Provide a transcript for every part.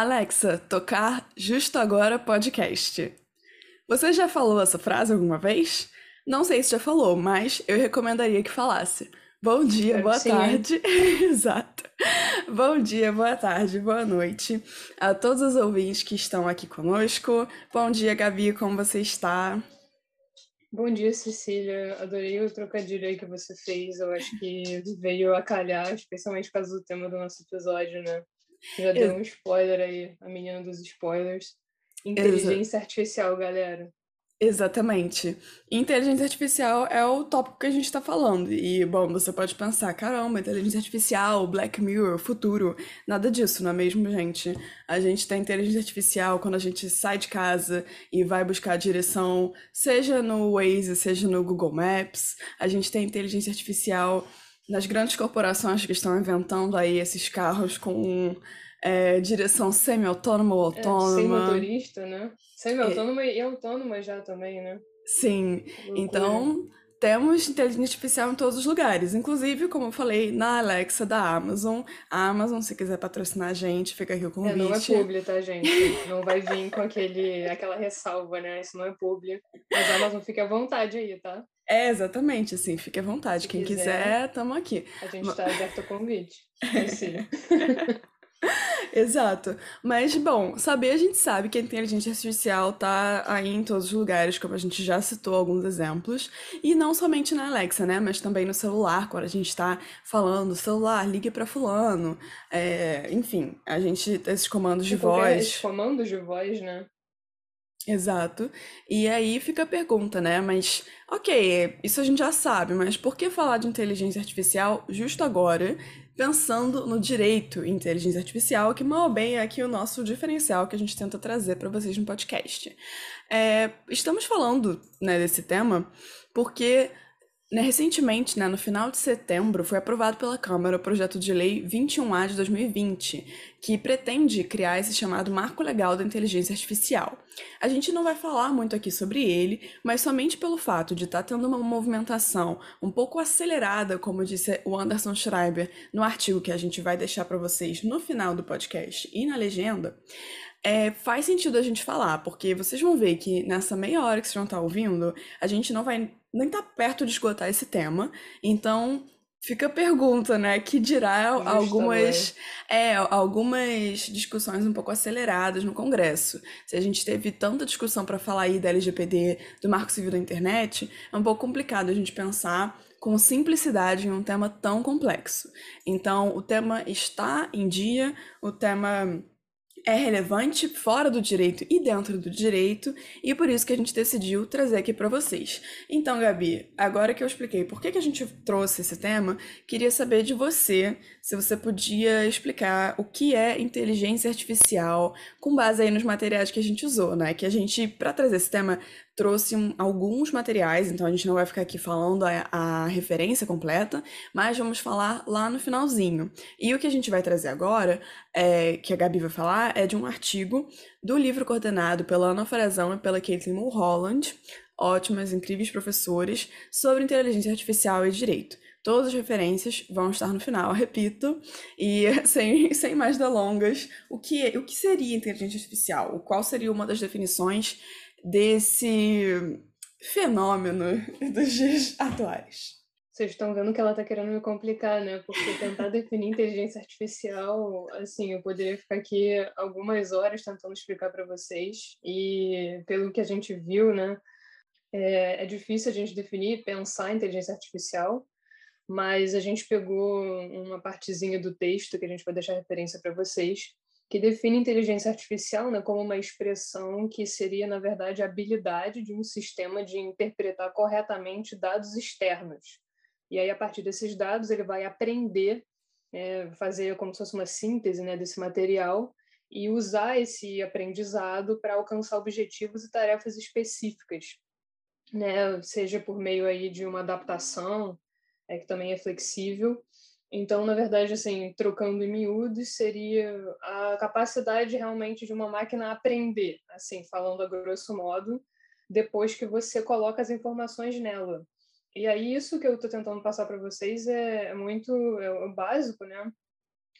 Alexa, tocar justo agora podcast. Você já falou essa frase alguma vez? Não sei se já falou, mas eu recomendaria que falasse. Bom dia, boa Sim. tarde. Exato. Bom dia, boa tarde, boa noite a todos os ouvintes que estão aqui conosco. Bom dia, Gabi, como você está? Bom dia, Cecília. Adorei o trocadilho aí que você fez. Eu acho que veio a calhar, especialmente por causa do tema do nosso episódio, né? Já deu um spoiler aí, a menina dos spoilers. Inteligência artificial, galera. Exatamente. Inteligência artificial é o tópico que a gente está falando. E, bom, você pode pensar, caramba, inteligência artificial, Black Mirror, futuro. Nada disso, não é mesmo, gente? A gente tem inteligência artificial quando a gente sai de casa e vai buscar a direção, seja no Waze, seja no Google Maps. A gente tem inteligência artificial nas grandes corporações que estão inventando aí esses carros com é, direção semi-autônoma ou É, sem autônoma. motorista, né? Semi-autônoma e autônoma já também, né? Sim, Loucura. então temos inteligência artificial em todos os lugares, inclusive, como eu falei, na Alexa da Amazon. A Amazon, se quiser patrocinar a gente, fica aqui o É, não é convite. publi, tá, gente? Não vai vir com aquele, aquela ressalva, né? Isso não é publi. Mas a Amazon fica à vontade aí, tá? É, exatamente, assim, fique à vontade. Se Quem quiser. tamo aqui. A gente tá aberto ao convite. Cecília. Exato. Mas, bom, saber a gente sabe que a inteligência artificial tá aí em todos os lugares, como a gente já citou alguns exemplos. E não somente na Alexa, né? Mas também no celular, quando a gente tá falando, celular, ligue pra fulano. É, enfim, a gente, esses comandos de Tipo, voz. Esses comandos de voz, né? Exato. E aí fica a pergunta, né? Mas, ok, isso a gente já sabe, mas por que falar de inteligência artificial justo agora, pensando no direito em inteligência artificial, que mal ou bem é aqui o nosso diferencial que a gente tenta trazer para vocês no podcast? É, estamos falando, né, desse tema porque recentemente, né, no final de setembro, foi aprovado pela Câmara o projeto de lei 21A de 2020, que pretende criar esse chamado Marco Legal da Inteligência Artificial. A gente não vai falar muito aqui sobre ele, mas somente pelo fato de estar tendo uma movimentação um pouco acelerada, como disse o Anderson Schreiber no artigo que a gente vai deixar para vocês no final do podcast e na legenda, é, faz sentido a gente falar, porque vocês vão ver que nessa meia hora que vocês vão estar ouvindo, a gente não vai nem estar perto de esgotar esse tema, então fica a pergunta, né? Que dirá Justo algumas, é, algumas discussões um pouco aceleradas no Congresso. Se a gente teve tanta discussão para falar aí da LGPD, do Marco Civil da Internet, é um pouco complicado a gente pensar com simplicidade em um tema tão complexo. Então, o tema está em dia, o tema é relevante fora do direito e dentro do direito, e por isso que a gente decidiu trazer aqui para vocês. Então, Gabi, agora que eu expliquei por que que a gente trouxe esse tema, queria saber de você, se você podia explicar o que é inteligência artificial, com base aí nos materiais que a gente usou, né? Que a gente, para trazer esse tema, trouxe um- alguns materiais, então a gente não vai ficar aqui falando a, a referência completa, mas vamos falar lá no finalzinho. E o que a gente vai trazer agora, é, que a Gabi vai falar, é de um artigo do livro coordenado pela Ana Frazão e pela Caitlin Mulholland, ótimas, incríveis professores, sobre inteligência artificial e direito. Todas as referências vão estar no final, repito, e sem, sem mais delongas, o que, é- o que seria inteligência artificial? Qual seria uma das definições desse fenômeno dos dias atuais? Vocês estão vendo que ela tá querendo me complicar, né? Porque tentar definir inteligência artificial, assim, eu poderia ficar aqui algumas horas tentando explicar para vocês. E pelo que a gente viu, né, é, é difícil a gente definir, pensar inteligência artificial, mas a gente pegou uma partezinha do texto que a gente vai deixar referência para vocês, que define inteligência artificial né, como uma expressão que seria, na verdade, a habilidade de um sistema de interpretar corretamente dados externos. E aí, a partir desses dados, ele vai aprender, é, fazer como se fosse uma síntese né, desse material e usar esse aprendizado para alcançar objetivos e tarefas específicas, né? Seja por meio aí de uma adaptação, é, que também é flexível. Então, na verdade, assim, trocando em miúdos, seria a capacidade realmente de uma máquina aprender, assim, falando a grosso modo, depois que você coloca as informações nela. E aí, isso que eu estou tentando passar para vocês é, é muito é o básico, né?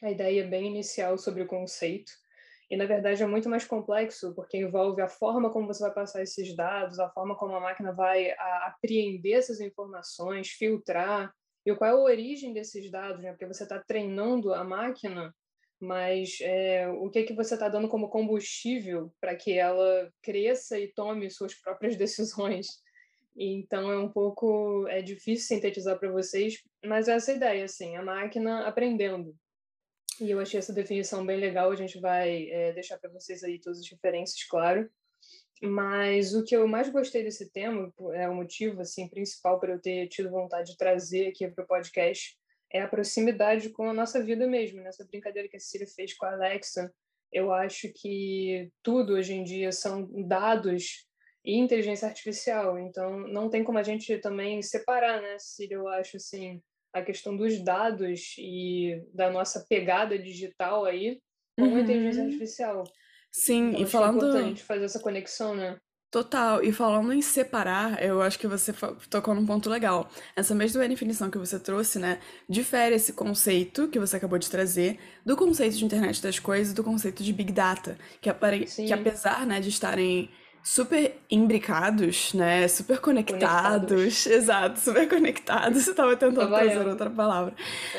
A ideia bem inicial sobre o conceito. E, na verdade, é muito mais complexo, porque envolve a forma como você vai passar esses dados, a forma como a máquina vai apreender essas informações, filtrar, e qual é a origem desses dados, né? Porque você está treinando a máquina, mas é, o que, que você está dando como combustível para que ela cresça e tome suas próprias decisões? Então, é um pouco é difícil sintetizar para vocês, mas é essa ideia, assim, a máquina aprendendo. E eu achei essa definição bem legal, a gente vai é, deixar para vocês aí todas as referências, claro. Mas o que eu mais gostei desse tema, é o motivo assim principal para eu ter tido vontade de trazer aqui para o podcast, é a proximidade com a nossa vida mesmo. Nessa brincadeira que a Cecília fez com a Alexa, eu acho que tudo hoje em dia são dados e inteligência artificial. Então, não tem como a gente também separar, né, Cecília? Eu acho assim a questão dos dados e da nossa pegada digital aí com uhum. a inteligência artificial. Sim, então, e falando. É importante fazer essa conexão, né? Total, e falando em separar, eu acho que você tocou num ponto legal. Essa mesma definição que você trouxe, né, difere esse conceito que você acabou de trazer do conceito de internet das coisas e do conceito de big data, que, apare... que apesar, né, de estarem super imbricados, né? Super conectados. conectados. Exato, super conectados. Eu tava tentando trazer outra palavra.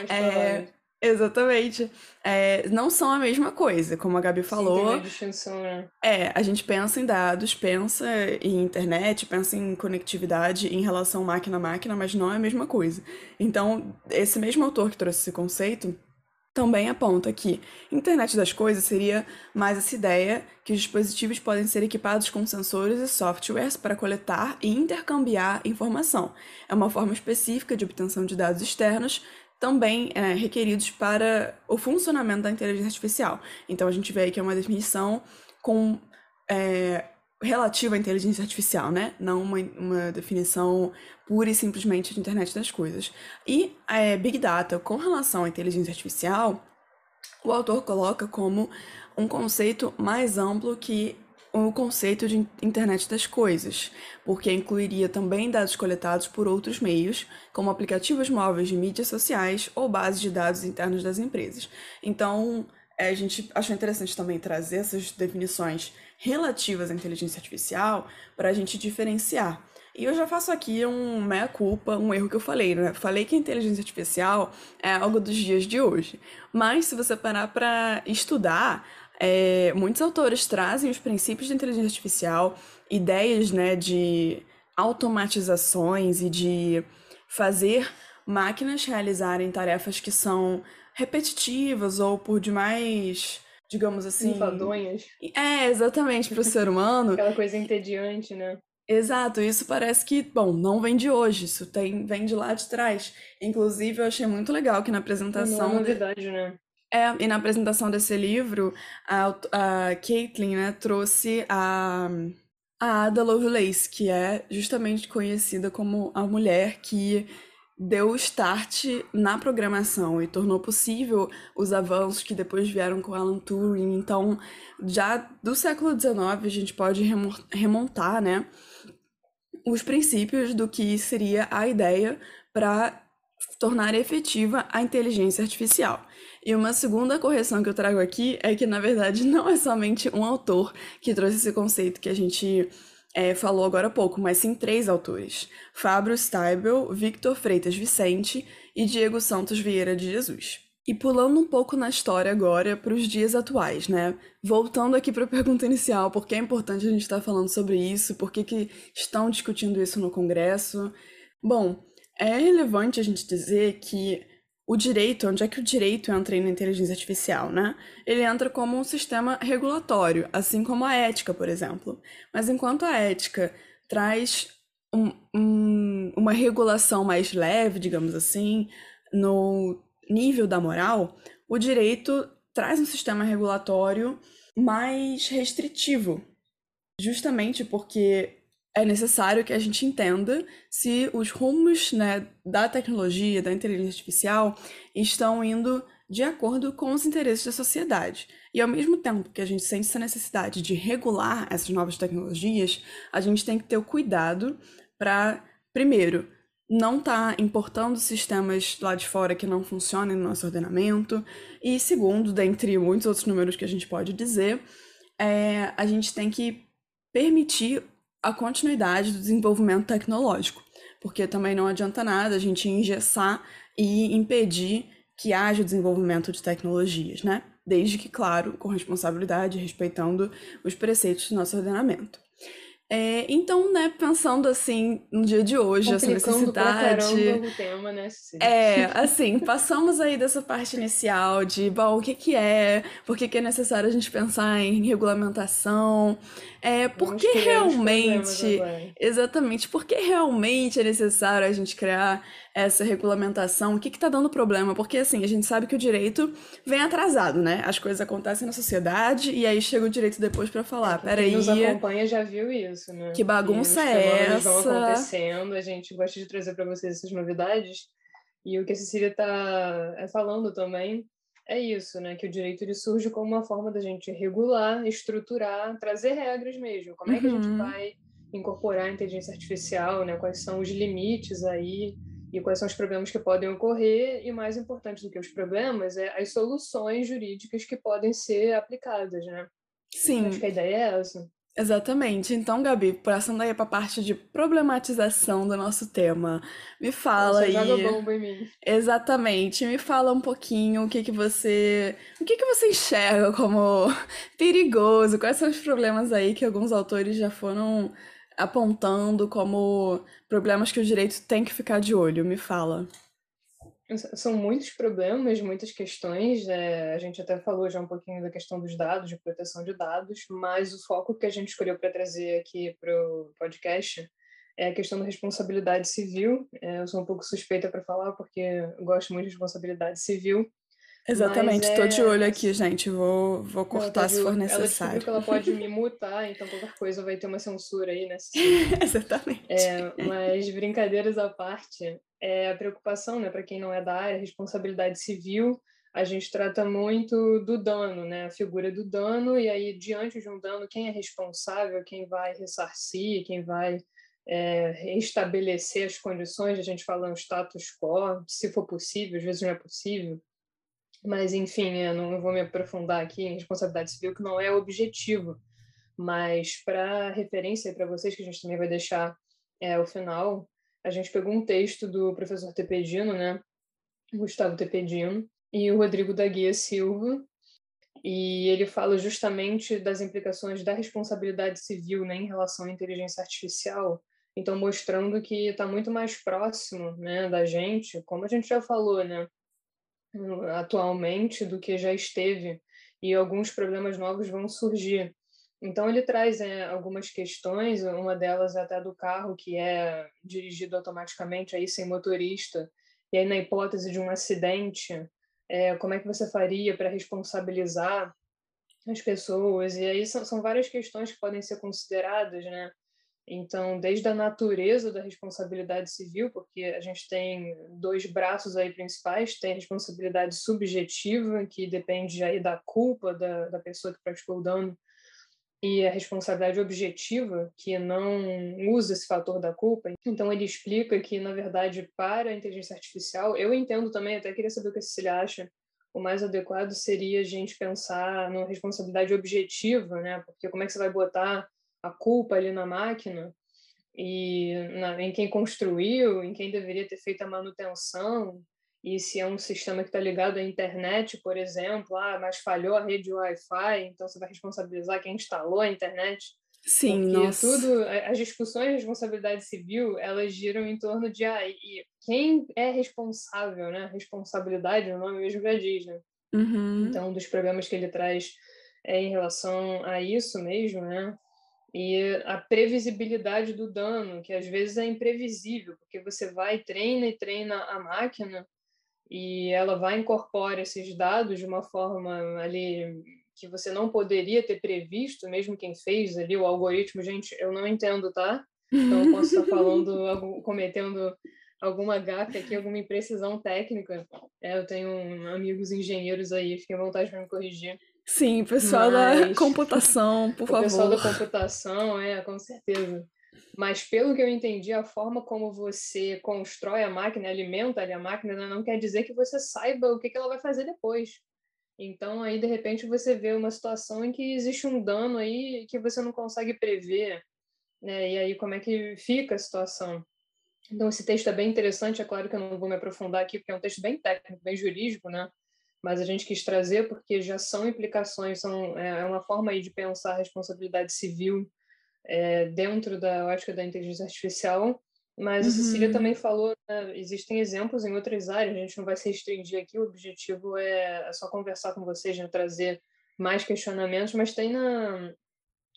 É, exatamente. É, não são a mesma coisa, como a Gabi falou. Sim, distinção, né? É, a gente pensa em dados, pensa em internet, pensa em conectividade em relação máquina a máquina, mas não é a mesma coisa. Então, esse mesmo autor que trouxe esse conceito também aponta que internet das coisas seria mais essa ideia que os dispositivos podem ser equipados com sensores e softwares para coletar e intercambiar informação. É uma forma específica de obtenção de dados externos, também é, requeridos para o funcionamento da inteligência artificial. Então a gente vê aí que é uma definição com é, relativa à inteligência artificial, né? Não uma, uma definição pura e simplesmente de internet das coisas. E é, Big Data, com relação à inteligência artificial, o autor coloca como um conceito mais amplo que o conceito de internet das coisas, porque incluiria também dados coletados por outros meios, como aplicativos móveis de mídias sociais ou bases de dados internos das empresas. Então, é, a gente achou interessante também trazer essas definições relativas à inteligência artificial para a gente diferenciar. E eu já faço aqui um meia-culpa, um erro que eu falei, né? Falei que a inteligência artificial é algo dos dias de hoje. Mas se você parar para estudar, é, muitos autores trazem os princípios de inteligência artificial, ideias né, de automatizações e de fazer máquinas realizarem tarefas que são repetitivas ou por demais digamos assim. Enfadonhas. É, exatamente, para o ser humano. Aquela coisa entediante, né? Exato, isso parece que, bom, não vem de hoje, isso tem, vem de lá de trás. Inclusive, eu achei muito legal que na apresentação. Não é novidade, de... né? É, e na apresentação desse livro, a, a Caitlin, né, trouxe a, a Ada Lovelace, que é justamente conhecida como a mulher que deu o start na programação e tornou possível os avanços que depois vieram com Alan Turing. Então, já do século XIX, a gente pode remontar, né, os princípios do que seria a ideia para tornar efetiva a inteligência artificial. E uma segunda correção que eu trago aqui é que, na verdade, não é somente um autor que trouxe esse conceito que a gente é, falou agora há pouco, mas sim três autores: Fábio Steibel, Victor Freitas Vicente e Diego Santos Vieira de Jesus. E pulando um pouco na história agora para os dias atuais, né? Voltando aqui para a pergunta inicial, por que é importante a gente estar falando sobre isso? Por que, que estão discutindo isso no Congresso? Bom, é relevante a gente dizer que o direito, onde é que o direito entra na inteligência artificial, né? Ele entra como um sistema regulatório, assim como a ética, por exemplo. Mas enquanto a ética traz um, um, uma regulação mais leve, digamos assim, no nível da moral, o direito traz um sistema regulatório mais restritivo, justamente porque é necessário que a gente entenda se os rumos né, da tecnologia, da inteligência artificial, estão indo de acordo com os interesses da sociedade. E ao mesmo tempo que a gente sente essa necessidade de regular essas novas tecnologias, a gente tem que ter o cuidado para, primeiro, não está importando sistemas lá de fora que não funcionem no nosso ordenamento. E segundo, dentre muitos outros números que a gente pode dizer, é, a gente tem que permitir a continuidade do desenvolvimento tecnológico, porque também não adianta nada a gente engessar e impedir que haja o desenvolvimento de tecnologias, né? Desde que, claro, com responsabilidade, respeitando os preceitos do nosso ordenamento. É, então, né, pensando assim no dia de hoje, essa necessidade. o tema, né, É, assim, passamos aí dessa parte inicial de, bom, o que que é, por que que é necessário a gente pensar em regulamentação, é, por que realmente. Exatamente, por que realmente é necessário a gente criar essa regulamentação? O que está dando problema? Porque, assim, a gente sabe que o direito vem atrasado, né? As coisas acontecem na sociedade e aí chega o direito depois para falar: peraí. Quem nos acompanha já viu isso, né? Que bagunça é essa? vão acontecendo, a gente gosta de trazer para vocês essas novidades. E o que a Cecília está é, falando também é isso, né? Que o direito ele surge como uma forma da gente regular, estruturar, trazer regras mesmo. Como é que a gente uhum. vai incorporar a inteligência artificial, né? Quais são os limites aí e quais são os problemas que podem ocorrer e mais importante do que os problemas é as soluções jurídicas que podem ser aplicadas, né? Sim. Acho que a ideia é essa. Exatamente. Então, Gabi, passando aí para a parte de problematização do nosso tema, me fala você aí. Joga bomba em mim. Exatamente. Me fala um pouquinho o que que você, o que que você enxerga como perigoso, quais são os problemas aí que alguns autores já foram apontando como problemas que o direito tem que ficar de olho. Me fala. São muitos problemas, muitas questões. É, a gente até falou já um pouquinho da questão dos dados, de proteção de dados, mas o foco que a gente escolheu para trazer aqui para o podcast é a questão da responsabilidade civil. É, eu sou um pouco suspeita para falar, porque gosto muito de responsabilidade civil. Exatamente, estou é... de olho aqui, gente. Vou, vou cortar se for necessário. Ela que ela pode me mutar, então qualquer coisa vai ter uma censura aí, né? Exatamente. É, mas brincadeiras à parte, é a preocupação, né, para quem não é da área, responsabilidade civil, a gente trata muito do dano, né, a figura do dano, e aí, diante de um dano, quem é responsável, quem vai ressarcir, quem vai é, restabelecer as condições, a gente fala um status quo, se for possível, às vezes não é possível, mas, enfim, eu não vou me aprofundar aqui em responsabilidade civil, que não é objetivo, mas para referência para vocês, que a gente também vai deixar é, o final, a gente pegou um texto do professor Tepedino, né? Gustavo Tepedino, e o Rodrigo da Guia Silva, e ele fala justamente das implicações da responsabilidade civil né, em relação à inteligência artificial, então mostrando que está muito mais próximo né, da gente, como a gente já falou, né, atualmente, do que já esteve, e alguns problemas novos vão surgir. Então ele traz é, algumas questões, uma delas é até do carro que é dirigido automaticamente aí sem motorista. E aí na hipótese de um acidente, é, como é que você faria para responsabilizar as pessoas? E aí são, são várias questões que podem ser consideradas, né? Então, desde a natureza da responsabilidade civil, porque a gente tem dois braços aí principais, tem a responsabilidade subjetiva, que depende aí da culpa da, da pessoa que praticou o dano, e a responsabilidade objetiva, que não usa esse fator da culpa. Então, ele explica que, na verdade, para a inteligência artificial, eu entendo também, até queria saber o que a Cecília acha, o mais adequado seria a gente pensar numa responsabilidade objetiva, né? Porque como é que você vai botar a culpa ali na máquina e na, em quem construiu, em quem deveria ter feito a manutenção, e se é um sistema que está ligado à internet, por exemplo, ah, mas falhou a rede Wi-Fi, então você vai responsabilizar quem instalou a internet. Sim, Porque nossa. tudo, as discussões de responsabilidade civil, elas giram em torno de ah, e quem é responsável, né? Responsabilidade, o nome mesmo já diz, né? Uhum. Então, um dos problemas que ele traz é em relação a isso mesmo, né? E a previsibilidade do dano, que às vezes é imprevisível, porque você vai, treina e treina a máquina, e ela vai incorporar esses dados de uma forma ali que você não poderia ter previsto, mesmo quem fez ali o algoritmo, gente, eu não entendo, tá? Então eu posso estar falando, cometendo alguma gafe aqui, alguma imprecisão técnica. É, eu tenho amigos engenheiros aí, fiquem à vontade para me corrigir. Sim, pessoal Mas... da computação, por o favor. Pessoal da computação, é, com certeza. Mas, pelo que eu entendi, a forma como você constrói a máquina, alimenta ali a máquina, né, não quer dizer que você saiba o que, que ela vai fazer depois. Então, aí, de repente, você vê uma situação em que existe um dano aí que você não consegue prever, né? E aí, como é que fica a situação? Então, esse texto é bem interessante. É claro que eu não vou me aprofundar aqui, porque é um texto bem técnico, bem jurídico, né? Mas a gente quis trazer porque já são implicações, são, é, é uma forma aí de pensar a responsabilidade civil é, dentro da ótica da inteligência artificial. Mas uhum. a Cecília também falou, né, existem exemplos em outras áreas, a gente não vai se restringir aqui, o objetivo é, é só conversar com vocês, né, trazer mais questionamentos, mas tem na,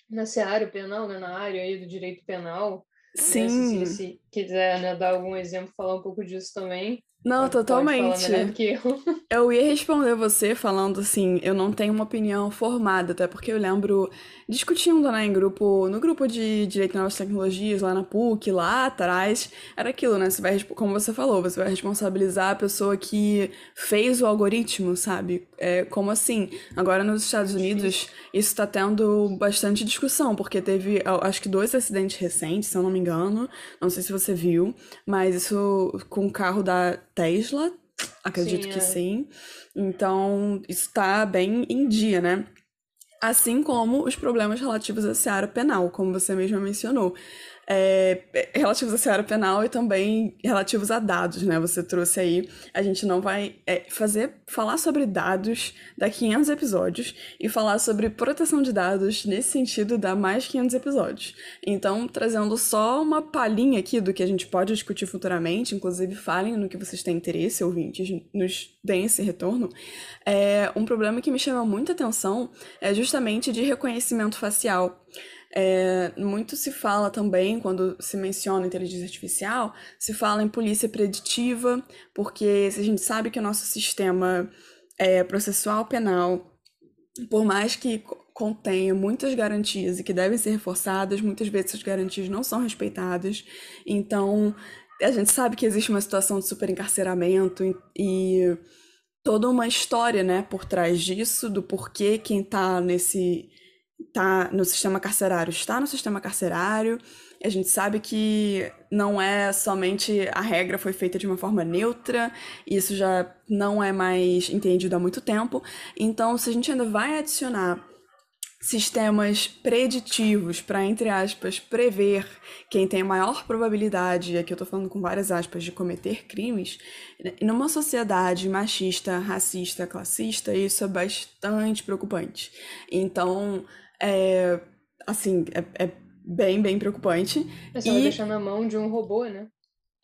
na seara penal, né, na área aí do direito penal, Sim. Né, Cecília, se quiser né, dar algum exemplo, falar um pouco disso também. Não, totalmente. Eu. eu ia responder você falando assim, eu não tenho uma opinião formada, até porque eu lembro discutindo né, em grupo, no grupo de Direito e Novas Tecnologias, lá na PUC, lá atrás, era aquilo, né? Você vai, como você falou, você vai responsabilizar a pessoa que fez o algoritmo, sabe? É, como assim? Agora nos Estados Unidos, isso está tendo bastante discussão, porque teve, acho que dois acidentes recentes, se eu não me engano, não sei se você viu, mas isso com o carro da Tesla, acredito sim, que é. sim. Então, isso está bem em dia, né? Assim como os problemas relativos à seara penal, como você mesma mencionou é, relativos à seara penal e também relativos a dados, né? Você trouxe aí. A gente não vai é, fazer falar sobre dados dá 500 episódios e falar sobre proteção de dados nesse sentido dá mais 500 episódios. Então, trazendo só uma palhinha aqui do que a gente pode discutir futuramente, inclusive falem no que vocês têm interesse, ouvintes, nos deem esse retorno. É, um problema que me chama muita atenção é justamente de reconhecimento facial. É, muito se fala também, quando se menciona inteligência artificial, se fala em polícia preditiva, porque a gente sabe que o nosso sistema é, processual penal, por mais que contenha muitas garantias e que devem ser reforçadas, muitas vezes essas garantias não são respeitadas. Então, a gente sabe que existe uma situação de superencarceramento e, e toda uma história, né, por trás disso, do porquê quem está nesse tá no sistema carcerário está no sistema carcerário. A gente sabe que não é somente a regra foi feita de uma forma neutra, isso já não é mais entendido há muito tempo. Então, se a gente ainda vai adicionar sistemas preditivos para, entre aspas, prever quem tem a maior probabilidade, aqui eu estou falando com várias aspas, de cometer crimes, numa sociedade machista, racista, classista, isso é bastante preocupante. Então, é, assim, é, é bem, bem preocupante. Você e... vai deixar na mão de um robô, né?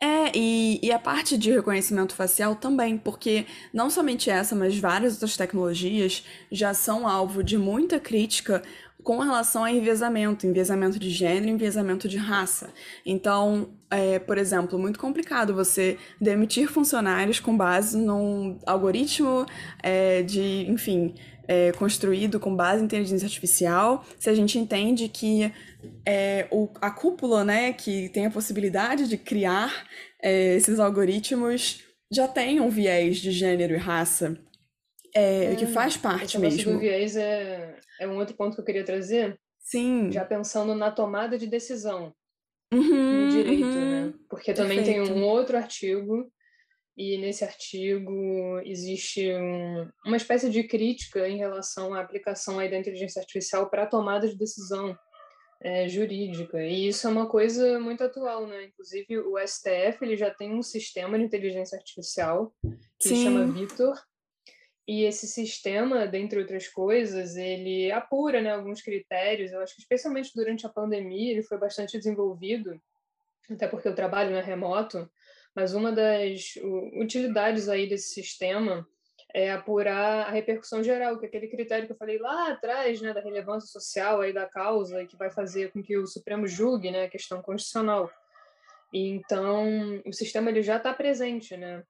É, e, e a parte de reconhecimento facial também, porque não somente essa, mas várias outras tecnologias já são alvo de muita crítica com relação a enviesamento, enviesamento de gênero, enviesamento de raça. Então, é, por exemplo, muito complicado você demitir funcionários com base num algoritmo é, de, enfim, é, construído com base em inteligência artificial, se a gente entende que é, o, a cúpula, né, que tem a possibilidade de criar é, esses algoritmos, já tem um viés de gênero e raça, é, que hum, faz parte mesmo. O viés é, é um outro ponto que eu queria trazer. Sim. Já pensando na tomada de decisão uhum, no direito, uhum. né? Porque também Perfeito. tem um outro artigo e nesse artigo existe um, uma espécie de crítica em relação à aplicação aí da inteligência artificial para a tomada de decisão é, jurídica. E isso é uma coisa muito atual, né? Inclusive, o STF ele já tem um sistema de inteligência artificial que Sim. se chama Vitor. E esse sistema, dentre outras coisas, ele apura né, alguns critérios. Eu acho que, especialmente durante a pandemia, ele foi bastante desenvolvido, até porque o trabalho não é remoto mas uma das utilidades aí desse sistema é apurar a repercussão geral, que é aquele critério que eu falei lá atrás, né, da relevância social aí da causa, e que vai fazer com que o Supremo julgue, né, a questão constitucional. Então, o sistema ele já está presente, né?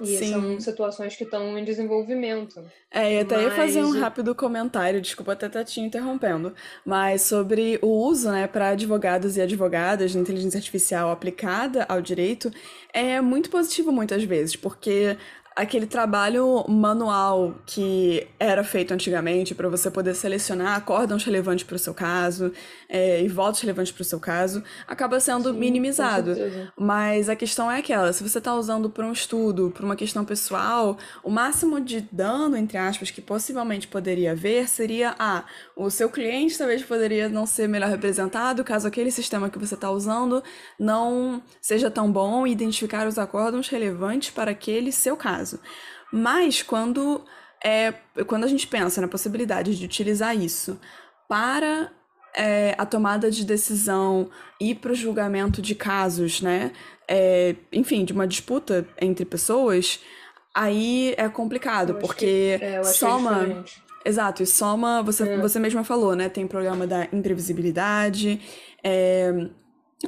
E Sim. são situações que estão em desenvolvimento. É, e até mas... ia fazer um rápido comentário, desculpa até estar te interrompendo, mas sobre o uso, né, para advogados e advogadas de inteligência artificial aplicada ao direito é muito positivo muitas vezes, porque aquele trabalho manual que era feito antigamente para você poder selecionar acórdãos relevantes para o seu caso é, e votos relevantes para o seu caso, acaba sendo Sim, minimizado. Mas a questão é aquela: se você está usando para um estudo, para uma questão pessoal, o máximo de dano, entre aspas, que possivelmente poderia haver seria: ah, o seu cliente talvez poderia não ser melhor representado caso aquele sistema que você está usando não seja tão bom e identificar os acórdãos relevantes para aquele seu caso. Mas quando, é, quando a gente pensa na possibilidade de utilizar isso para é, a tomada de decisão e para o julgamento de casos, né? É, enfim, de uma disputa entre pessoas, aí é complicado, porque que, é, soma. Exato, e soma, você, é. você mesma falou, né? Tem problema da imprevisibilidade. É,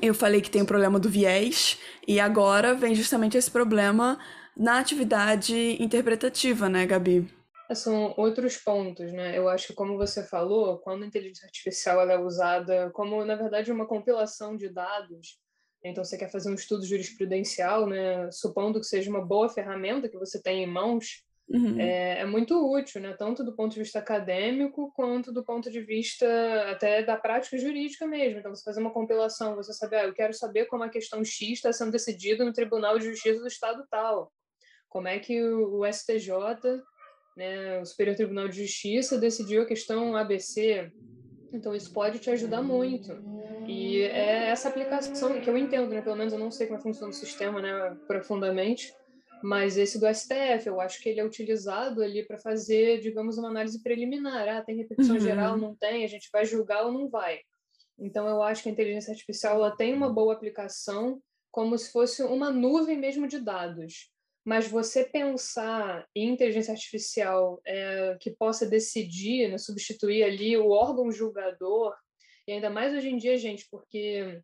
eu falei que tem o problema do viés, e agora vem justamente esse problema na atividade interpretativa, né, Gabi? São outros pontos, né? Eu acho que, como você falou, quando a inteligência artificial ela é usada como, na verdade, uma compilação de dados, então você quer fazer um estudo jurisprudencial, né? Supondo que seja uma boa ferramenta que você tem em mãos, uhum. é, é, muito útil, né? Tanto do ponto de vista acadêmico quanto do ponto de vista até da prática jurídica mesmo. Então, você fazer uma compilação, você saber, ah, eu quero saber como a questão X está sendo decidida no Tribunal de Justiça do Estado tal como é que o, STJ, né, o Superior Tribunal de Justiça, decidiu a questão ABC. Então, isso pode te ajudar muito. E é essa aplicação que eu entendo, né? Pelo menos eu não sei como funciona o sistema né, profundamente, mas esse do STF, eu acho que ele é utilizado ali para fazer, digamos, uma análise preliminar. Ah, tem repercussão uhum. geral, não tem, a gente vai julgar ou não vai. Então, eu acho que a inteligência artificial ela tem uma boa aplicação, como se fosse uma nuvem mesmo de dados mas você pensar em inteligência artificial é, que possa decidir, né, substituir ali o órgão julgador, e ainda mais hoje em dia, gente, porque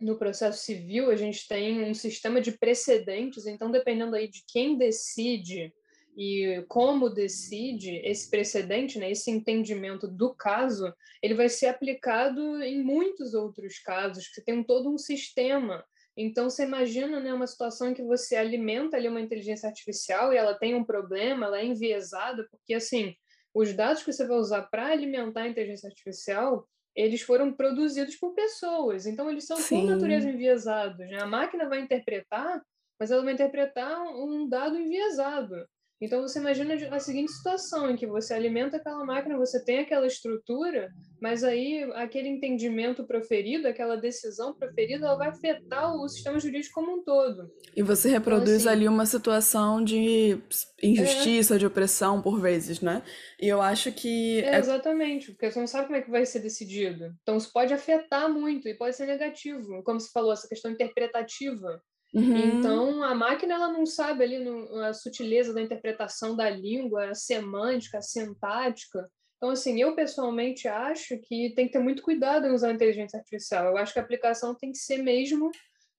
no processo civil a gente tem um sistema de precedentes, então dependendo aí de quem decide e como decide esse precedente, né, esse entendimento do caso, ele vai ser aplicado em muitos outros casos, que tem todo um sistema. Então, você imagina né, uma situação em que você alimenta ali uma inteligência artificial e ela tem um problema, ela é enviesada, porque, assim, os dados que você vai usar para alimentar a inteligência artificial, eles foram produzidos por pessoas, então eles são, Sim. por natureza, enviesados. Né? A máquina vai interpretar, mas ela vai interpretar um dado enviesado. Então você imagina a seguinte situação em que você alimenta aquela máquina, você tem aquela estrutura, mas aí aquele entendimento proferido, aquela decisão proferida, ela vai afetar o sistema jurídico como um todo. E você reproduz então, assim, ali uma situação de injustiça, é... de opressão por vezes, né? E eu acho que é, é exatamente, porque você não sabe como é que vai ser decidido. Então isso pode afetar muito e pode ser negativo, como você falou, essa questão interpretativa Uhum. Então, a máquina ela não sabe ali no, a sutileza da interpretação da língua, a semântica, a sintática. Então, assim, eu pessoalmente acho que tem que ter muito cuidado em usar a inteligência artificial. Eu acho que a aplicação tem que ser mesmo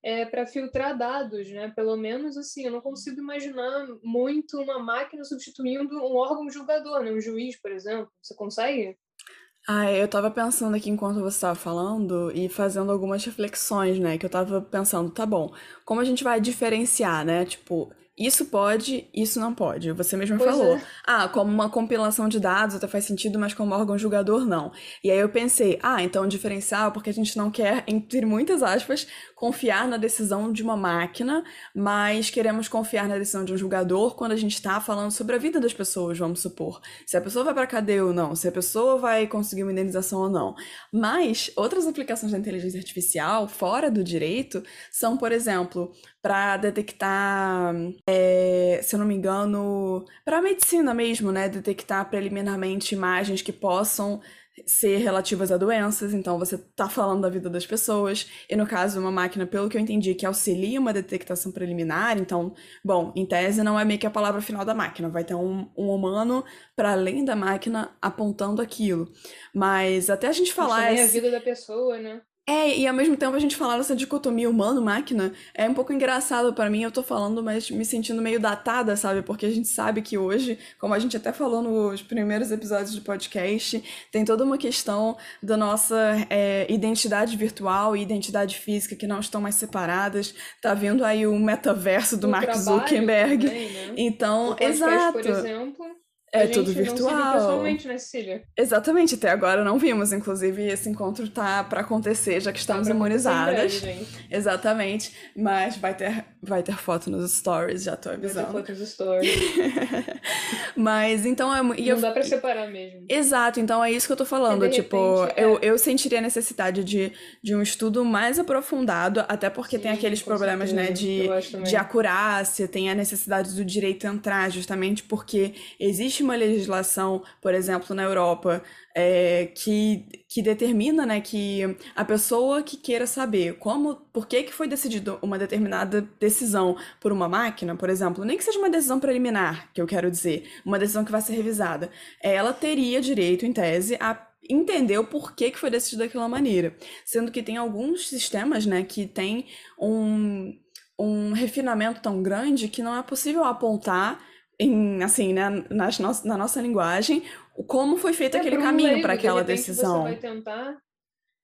é, para filtrar dados, né? Pelo menos, assim, eu não consigo imaginar muito uma máquina substituindo um órgão julgador, né? Um juiz, por exemplo. Você consegue? Ah, eu tava pensando aqui enquanto você estava falando e fazendo algumas reflexões, né? Que eu tava pensando, tá bom, como a gente vai diferenciar, né? Tipo, isso pode, isso não pode. Você mesmo pois falou. É. Ah, como uma compilação de dados até faz sentido, mas como órgão julgador, não. E aí eu pensei, ah, então diferencial porque a gente não quer, entre muitas aspas, confiar na decisão de uma máquina, mas queremos confiar na decisão de um julgador quando a gente está falando sobre a vida das pessoas, vamos supor. Se a pessoa vai para cadeia ou não, se a pessoa vai conseguir uma indenização ou não. Mas outras aplicações da inteligência artificial, fora do direito, são, por exemplo, para detectar, é, se eu não me engano, para a medicina mesmo, né? Detectar preliminarmente imagens que possam ser relativas a doenças, então você está falando da vida das pessoas, e no caso, uma máquina, pelo que eu entendi, que auxilia uma detectação preliminar, então, bom, em tese não é meio que a palavra final da máquina, vai ter um, um humano para além da máquina apontando aquilo. Mas até a gente falar. Mas também esse... a vida da pessoa, né? É, e ao mesmo tempo a gente falar dessa dicotomia humano-máquina é um pouco engraçado para mim. Eu tô falando, mas me sentindo meio datada, sabe? Porque a gente sabe que hoje, como a gente até falou nos primeiros episódios do podcast, tem toda uma questão da nossa é, identidade virtual e identidade física que não estão mais separadas. Tá vindo aí o metaverso do O Mark Zuckerberg. também, né? Então, O podcast, exato. por exemplo, É tudo gente não se viu virtual. pessoalmente, né, Cecília? Exatamente, até agora não vimos. Inclusive, esse encontro tá para acontecer, já que estamos Tá imunizadas. breve. Exatamente, mas vai ter, vai ter foto nos stories, já tô Vai ter avisando. fotos stories. Mas então é. E eu, Não dá pra separar mesmo. Exato, então é isso que eu tô falando. De tipo, repente, é. eu, eu sentiria a necessidade de, de um estudo mais aprofundado, até porque tem Sim, aqueles com problemas, né, certeza. de, Eu acho também. de acurácia, tem a necessidade do direito entrar, justamente porque existe uma legislação, por exemplo, na Europa, é, que, que determina, né, que a pessoa que queira saber como, por que que foi decidido uma determinada decisão por uma máquina, por exemplo, nem que seja uma decisão preliminar, que eu quero dizer, uma decisão que vai ser revisada, ela teria direito, em tese, a entender o porquê que foi decidido daquela maneira. Sendo que tem alguns sistemas, né, que tem um, um refinamento tão grande que não é possível apontar em, assim, né, nas no na nossa linguagem, como foi feito É, aquele caminho para de aquela repente, decisão. Você vai tentar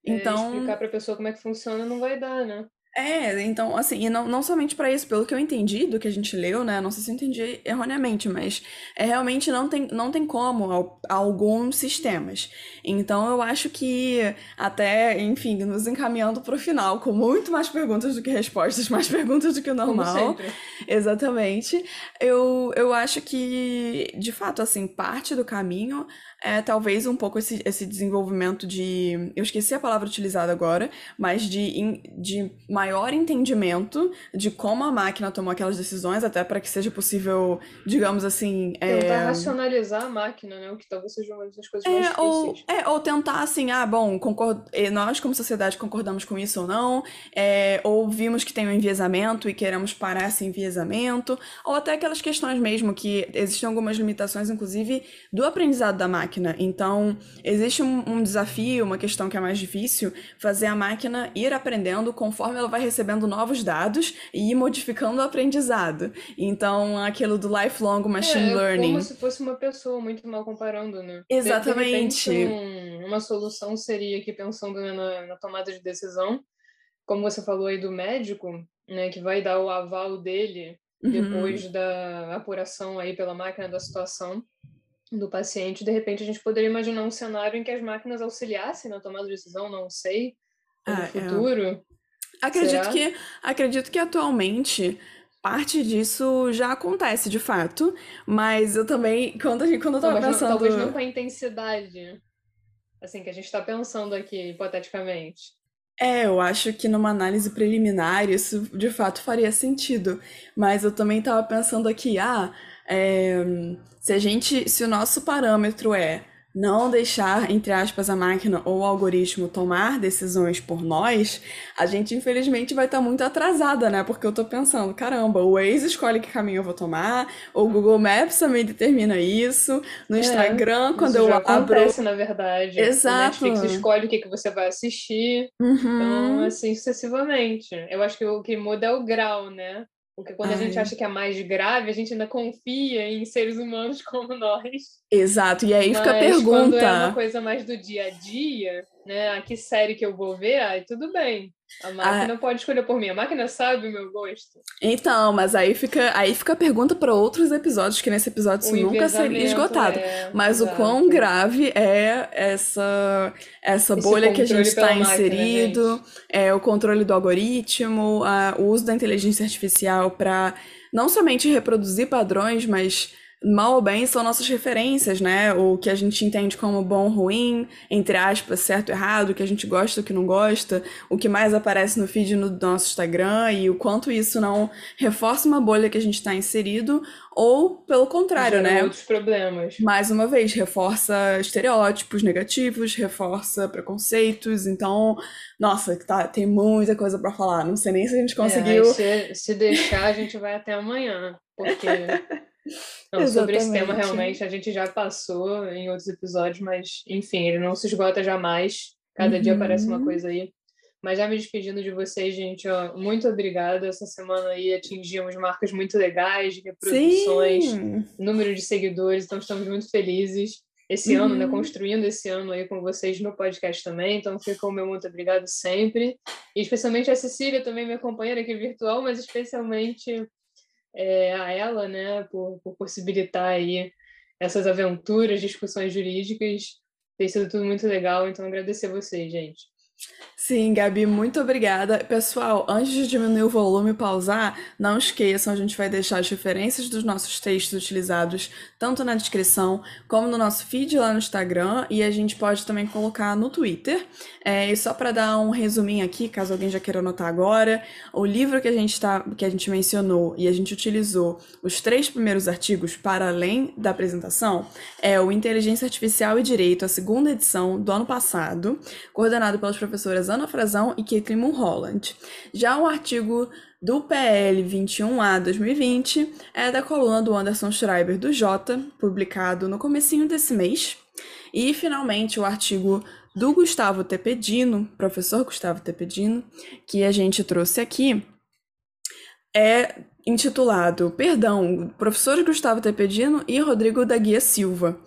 é, Então, explicar pra pessoa como é que funciona, não vai dar, né? É, então, assim, e não, não somente para isso, pelo que eu entendi do que a gente leu, né? Não sei se eu entendi erroneamente, mas é realmente não tem, não tem como al- alguns sistemas. Então, eu acho que até, enfim, nos encaminhando para o final, com muito mais perguntas do que respostas, mais perguntas do que o normal. Exatamente. Eu, eu acho que, de fato, assim, parte do caminho é talvez um pouco esse, esse desenvolvimento de. Eu esqueci a palavra utilizada agora, mas de, de maior entendimento de como a máquina tomou aquelas decisões, até para que seja possível, digamos assim. é, Tentar racionalizar a máquina, né? O que talvez seja uma das coisas mais é, ou, difíceis. é, ou tentar assim, ah, bom, concord... eh, nós como sociedade concordamos com isso ou não, é, ou vimos que tem um enviesamento e queremos parar esse enviesamento, ou até aquelas questões mesmo que existem algumas limitações, inclusive, do aprendizado da máquina. Então, existe um, um desafio, uma questão que é mais difícil, fazer a máquina ir aprendendo conforme ela vai recebendo novos dados e ir modificando o aprendizado. Então, aquilo do lifelong machine É, é learning. como se fosse uma pessoa, muito mal comparando, né? De- De, Exatamente. repente, um- uma solução seria aqui pensando né, na, na tomada de decisão, como você falou aí do médico, né, que vai dar o aval dele Uhum. depois da apuração aí pela máquina da situação do paciente. De repente, a gente poderia imaginar um cenário em que as máquinas auxiliassem na tomada de decisão, não sei, no Ah, é. futuro. Acredito Será? que, acredito que atualmente parte disso já acontece de fato, mas eu também, quando, a gente, quando eu tava Talvez não, pensando. talvez não com a intensidade, assim, que a gente está pensando aqui, hipoteticamente. É, eu acho que numa análise preliminar isso de fato faria sentido, mas eu também tava pensando aqui, ah, é, se a gente, se o nosso parâmetro é não deixar, entre aspas, a máquina ou o algoritmo tomar decisões por nós, a gente infelizmente vai estar muito atrasada, né? Porque eu tô pensando, caramba, o Waze escolhe que caminho eu vou tomar, o Google Maps também determina isso, no É, Instagram, quando Isso eu já abro. acontece, na verdade. Exato. O Netflix escolhe o que, que você vai assistir, então, Uhum. assim, sucessivamente. Eu acho que o que muda é o grau, né? Porque quando a gente Ai. acha que é mais grave, a gente ainda confia em seres humanos como nós. Exato, e aí fica a Mas quando é pergunta. uma coisa mais do dia a dia, né? Ah, que série que eu vou ver? Ai, tudo bem. A máquina pode escolher por mim. A máquina sabe o meu gosto. Então, mas aí fica, aí fica a pergunta para outros episódios, que nesse episódio isso O nunca seria esgotado. é- Mas o exato. quão grave é essa, essa Esse bolha que a gente está máquina, inserido, é, o controle do algoritmo, a- o uso da inteligência artificial para não somente reproduzir padrões, mas mal ou bem são nossas referências, né? O que a gente entende como bom ou ruim, entre aspas, certo ou errado, o que a gente gosta, o que não gosta, o que mais aparece no feed no nosso Instagram e o quanto isso não reforça uma bolha que a gente está inserido, ou pelo contrário, Gera né? outros problemas. Mais uma vez, reforça estereótipos negativos, reforça preconceitos. Então, nossa, tá, tem muita coisa pra falar. Não sei nem se a gente conseguiu. É, se, se deixar, a gente vai até amanhã. Porque. Não, sobre esse tema, realmente, a gente já passou em outros episódios, mas, enfim, ele não se esgota jamais. Cada dia aparece uma Uhum. coisa aí. Mas já me despedindo de vocês, gente, ó, muito obrigada. Essa semana aí atingimos marcas muito legais de reproduções, Sim. número de seguidores, então estamos muito felizes esse uhum. ano, né? Uhum. Construindo esse ano aí com vocês no podcast também. Então fica o meu muito obrigado sempre. E especialmente a Cecília, também minha companheira aqui virtual, mas especialmente é, a ela, né, por, por possibilitar aí essas aventuras, discussões jurídicas. Tem sido tudo muito legal, então agradecer a vocês, gente. Sim, Gabi, muito obrigada. Pessoal, antes de diminuir o volume e pausar, não esqueçam, a gente vai deixar as referências dos nossos textos utilizados tanto na descrição como no nosso feed lá no Instagram e a gente pode também colocar no Twitter. É, e só para dar um resuminho aqui, caso alguém já queira anotar agora, o livro que a gente tá, que a gente mencionou e a gente utilizou os três primeiros artigos para além da apresentação é o Inteligência Artificial e Direito, a segunda edição do ano passado, coordenado pelas professoras Ana Frazão e Caitlin Mulholland. Já o artigo do PL 21A 2020 é da coluna do Anderson Schreiber do Jota, publicado no comecinho desse mês. E finalmente o artigo do Gustavo Tepedino, professor Gustavo Tepedino, que a gente trouxe aqui, é intitulado, perdão, professor Gustavo Tepedino e Rodrigo da Guia Silva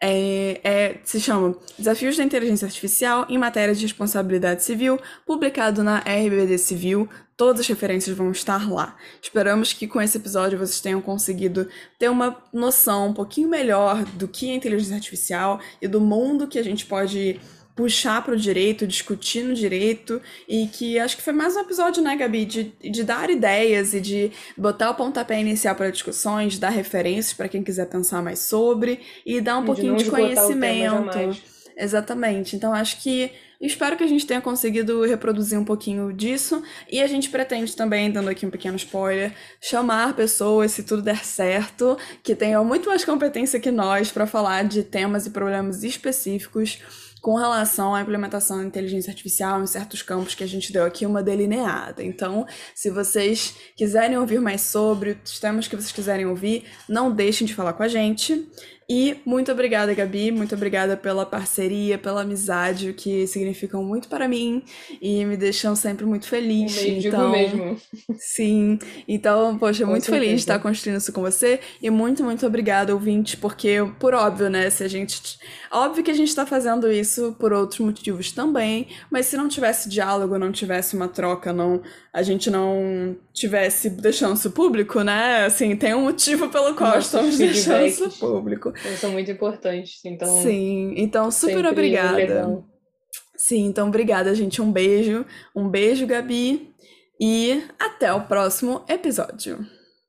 é, é, se chama Desafios da Inteligência Artificial em Matéria de Responsabilidade Civil, publicado na RBD Civil. Todas as referências vão estar lá. Esperamos que com esse episódio vocês tenham conseguido ter uma noção um pouquinho melhor do que é inteligência artificial e do mundo que a gente pode puxar para o direito, discutir no direito, e que acho que foi mais um episódio, né, Gabi, de, de dar ideias e de botar o pontapé inicial para discussões, dar referências para quem quiser pensar mais sobre e dar um e pouquinho de, de conhecimento. Exatamente. Então acho que espero que a gente tenha conseguido reproduzir um pouquinho disso e a gente pretende também, dando aqui um pequeno spoiler, chamar pessoas, se tudo der certo, que tenham muito mais competência que nós para falar de temas e problemas específicos com relação à implementação da inteligência artificial em certos campos que a gente deu aqui uma delineada. Então, se vocês quiserem ouvir mais sobre os temas que vocês quiserem ouvir, não deixem de falar com a gente. E muito obrigada, Gabi, muito obrigada pela parceria, pela amizade, que significam muito para mim e me deixam sempre muito feliz. Um então, mesmo. Sim. Então, poxa, com muito certeza. feliz de estar construindo isso com você e muito, muito obrigada, ouvinte, porque, por óbvio, né, se a gente. Óbvio que a gente está fazendo isso por outros motivos também, mas se não tivesse diálogo, não tivesse uma troca, não a gente não tivesse deixando isso público, né? Assim, tem um motivo pelo qual Nossos estamos deixando isso público. São muito importantes, então. Sim, então super obrigada. Legal. Sim, então obrigada, gente. Um beijo. Um beijo, Gabi. E até o próximo episódio.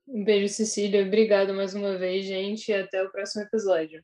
Um beijo, Cecília. Obrigada mais uma vez, gente. E até o próximo episódio.